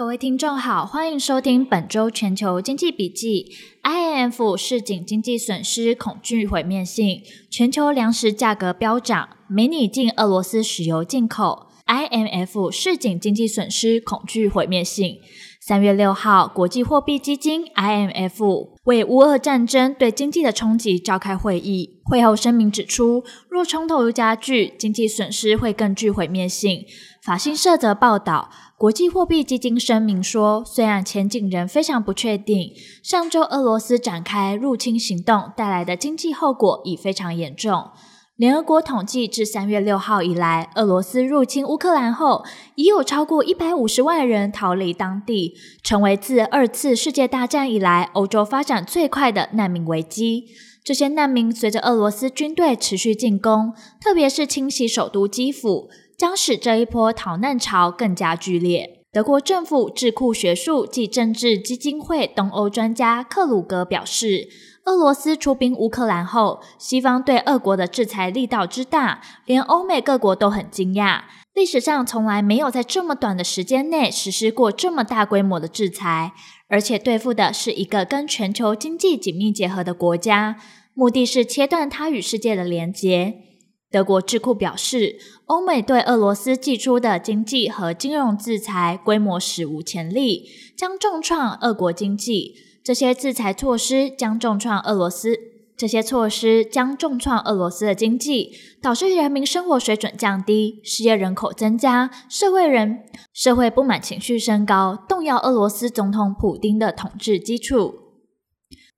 各位听众好，欢迎收听本周全球经济笔记。IMF 市井经济损失恐惧毁灭性，全球粮食价格飙涨，没拟禁俄罗斯石油进口。IMF 市井经济损失恐惧毁灭性。三月六号，国际货币基金 IMF 为乌俄战争对经济的冲击召开会议。会后声明指出，若冲突加剧，经济损失会更具毁灭性。法新社则报道，国际货币基金声明说，虽然前景仍非常不确定，上周俄罗斯展开入侵行动带来的经济后果已非常严重。联合国统计，至三月六号以来，俄罗斯入侵乌克兰后，已有超过一百五十万人逃离当地，成为自二次世界大战以来欧洲发展最快的难民危机。这些难民随着俄罗斯军队持续进攻，特别是清洗首都基辅，将使这一波逃难潮更加剧烈。德国政府智库学术及政治基金会东欧专家克鲁格表示，俄罗斯出兵乌克兰后，西方对俄国的制裁力道之大，连欧美各国都很惊讶。历史上从来没有在这么短的时间内实施过这么大规模的制裁，而且对付的是一个跟全球经济紧密结合的国家，目的是切断它与世界的连结。德国智库表示，欧美对俄罗斯祭出的经济和金融制裁规模史无前例，将重创俄国经济。这些制裁措施将重创俄罗斯，这些措施将重创俄罗斯的经济，导致人民生活水准降低，失业人口增加，社会人社会不满情绪升高，动摇俄罗斯总统普丁的统治基础。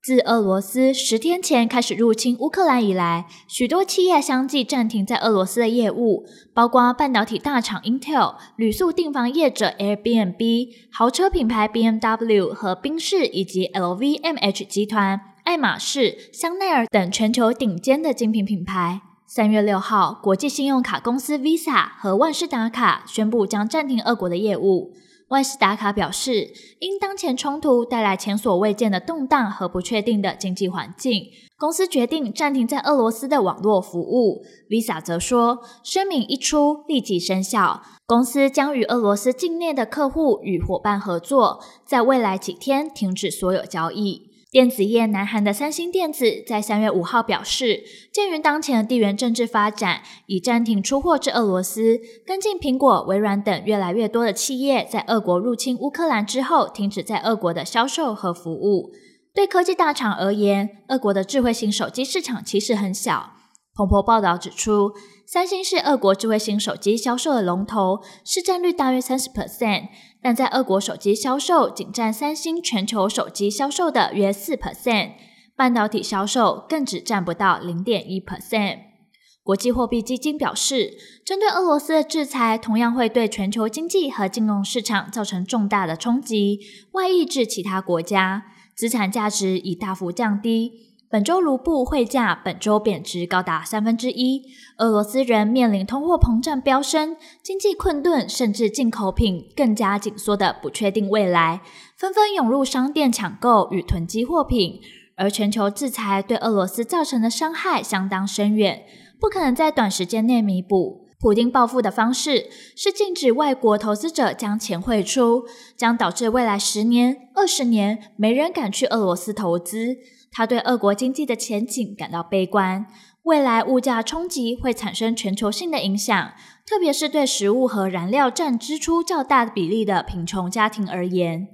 自俄罗斯十天前开始入侵乌克兰以来，许多企业相继暂停在俄罗斯的业务，包括半导体大厂 Intel、旅宿订房业者 Airbnb、豪车品牌 BMW 和宾士，以及 LVMH 集团、爱马仕、香奈儿等全球顶尖的精品品牌。三月六号，国际信用卡公司 Visa 和万事达卡宣布将暂停俄国的业务。万事达卡表示，因当前冲突带来前所未见的动荡和不确定的经济环境，公司决定暂停在俄罗斯的网络服务。Visa 则说，声明一出立即生效，公司将与俄罗斯境内的客户与伙伴合作，在未来几天停止所有交易。电子业南韩的三星电子在三月五号表示，鉴于当前的地缘政治发展，已暂停出货至俄罗斯，跟进苹果、微软等越来越多的企业在俄国入侵乌克兰之后，停止在俄国的销售和服务。对科技大厂而言，俄国的智慧型手机市场其实很小。彭博报道指出，三星是俄国智慧型手机销售的龙头，市占率大约三十 percent。但在俄国手机销售仅占三星全球手机销售的约四 percent，半导体销售更只占不到零点一 percent。国际货币基金表示，针对俄罗斯的制裁同样会对全球经济和金融市场造成重大的冲击，外溢至其他国家，资产价值已大幅降低。本周卢布汇价本周贬值高达三分之一，俄罗斯人面临通货膨胀飙升、经济困顿，甚至进口品更加紧缩的不确定未来，纷纷涌入商店抢购与囤积货品。而全球制裁对俄罗斯造成的伤害相当深远，不可能在短时间内弥补。普丁报复的方式是禁止外国投资者将钱汇出，将导致未来十年、二十年没人敢去俄罗斯投资。他对俄国经济的前景感到悲观，未来物价冲击会产生全球性的影响，特别是对食物和燃料占支出较大比例的贫穷家庭而言。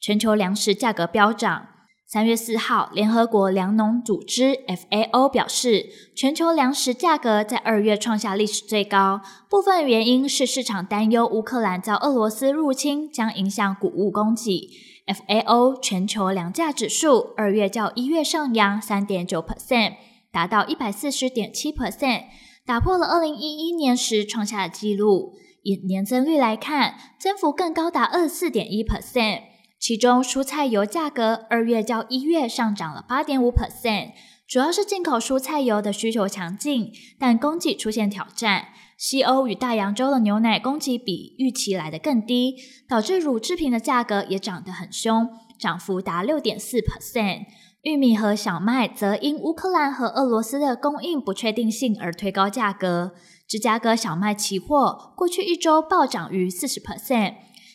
全球粮食价格飙涨。三月四号，联合国粮农组织 FAO 表示，全球粮食价格在二月创下历史最高，部分原因是市场担忧乌克兰遭俄罗斯入侵将影响谷物供给。FAO 全球粮价指数二月较一月上扬三点九 percent，达到一百四十点七 percent，打破了二零一一年时创下的纪录。以年增率来看，增幅更高达二十四点一 percent。其中，蔬菜油价格二月较一月上涨了八点五 percent，主要是进口蔬菜油的需求强劲，但供给出现挑战。西欧与大洋洲的牛奶供给比预期来得更低，导致乳制品的价格也涨得很凶，涨幅达六点四 percent。玉米和小麦则因乌克兰和俄罗斯的供应不确定性而推高价格。芝加哥小麦期货过去一周暴涨逾四十 percent，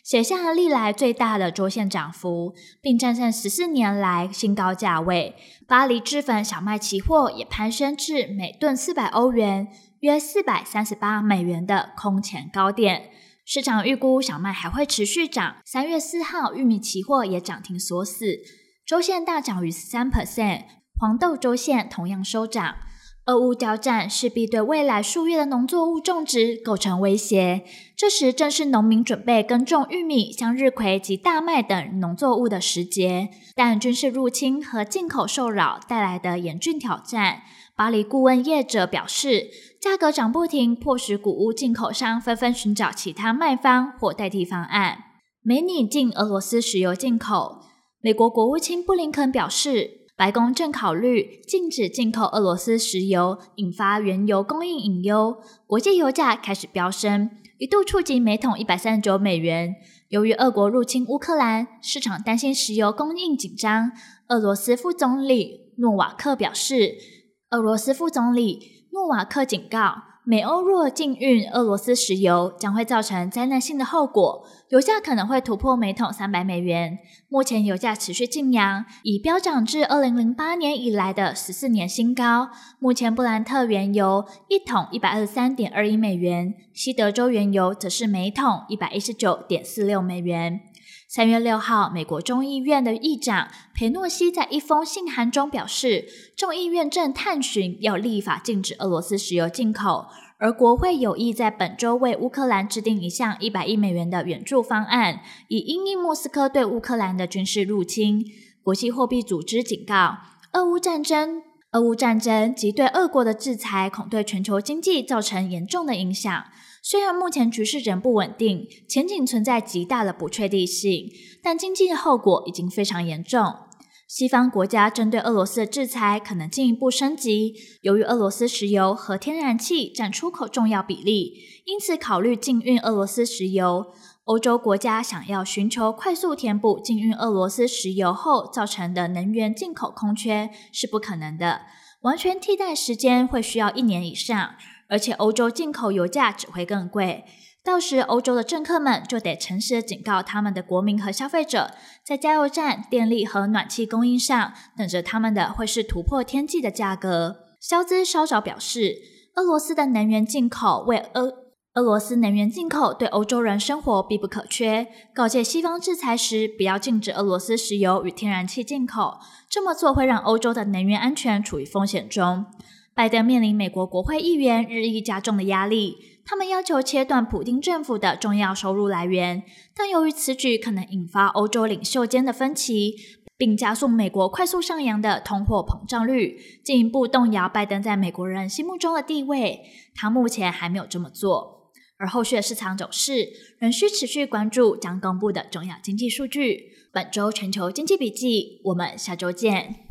写下了历来最大的周线涨幅，并战胜十四年来新高价位。巴黎制粉小麦期货也攀升至每吨四百欧元，约四百三十八美元的空前高点。市场预估小麦还会持续涨。三月四号，玉米期货也涨停锁死，周线大涨逾十三 percent，黄豆周线同样收涨。俄乌交战势必对未来数月的农作物种植构成威胁，这时正是农民准备耕种玉米、向日葵及大麦等农作物的时节。但军事入侵和进口受扰带来的严峻挑战，巴黎顾问业者表示，价格涨不停，迫使谷物进口商纷纷寻找其他卖方或代替方案。没拟禁俄罗斯石油进口，美国国务卿布林肯表示。白宫正考虑禁止进口俄罗斯石油，引发原油供应隐忧，国际油价开始飙升，一度触及每桶一百三十九美元。由于俄国入侵乌克兰，市场担心石油供应紧张。俄罗斯副总理诺瓦克表示，俄罗斯副总理诺瓦克警告。美欧若禁运俄罗斯石油，将会造成灾难性的后果，油价可能会突破每桶三百美元。目前油价持续劲扬，已飙涨至二零零八年以来的十四年新高。目前布兰特原油一桶一百二十三点二一美元，西德州原油则是每桶一百一十九点四六美元。三月六号，美国众议院的议长裴诺西在一封信函中表示，众议院正探寻要立法禁止俄罗斯石油进口，而国会有意在本周为乌克兰制定一项一百亿美元的援助方案，以因应莫斯科对乌克兰的军事入侵。国际货币组织警告，俄乌战争、俄乌战争及对俄国的制裁，恐对全球经济造成严重的影响。虽然目前局势仍不稳定，前景存在极大的不确定性，但经济的后果已经非常严重。西方国家针对俄罗斯的制裁可能进一步升级。由于俄罗斯石油和天然气占出口重要比例，因此考虑禁运俄罗斯石油。欧洲国家想要寻求快速填补禁运俄罗斯石油后造成的能源进口空缺是不可能的，完全替代时间会需要一年以上。而且欧洲进口油价只会更贵，到时欧洲的政客们就得诚实的警告他们的国民和消费者，在加油站、电力和暖气供应上，等着他们的会是突破天际的价格。肖兹稍早表示，俄罗斯的能源进口为俄俄罗斯能源进口对欧洲人生活必不可缺，告诫西方制裁时不要禁止俄罗斯石油与天然气进口，这么做会让欧洲的能源安全处于风险中。拜登面临美国国会议员日益加重的压力，他们要求切断普丁政府的重要收入来源，但由于此举可能引发欧洲领袖间的分歧，并加速美国快速上扬的通货膨胀率，进一步动摇拜登在美国人心目中的地位，他目前还没有这么做。而后续的市场走势仍需持续关注将公布的重要经济数据。本周全球经济笔记，我们下周见。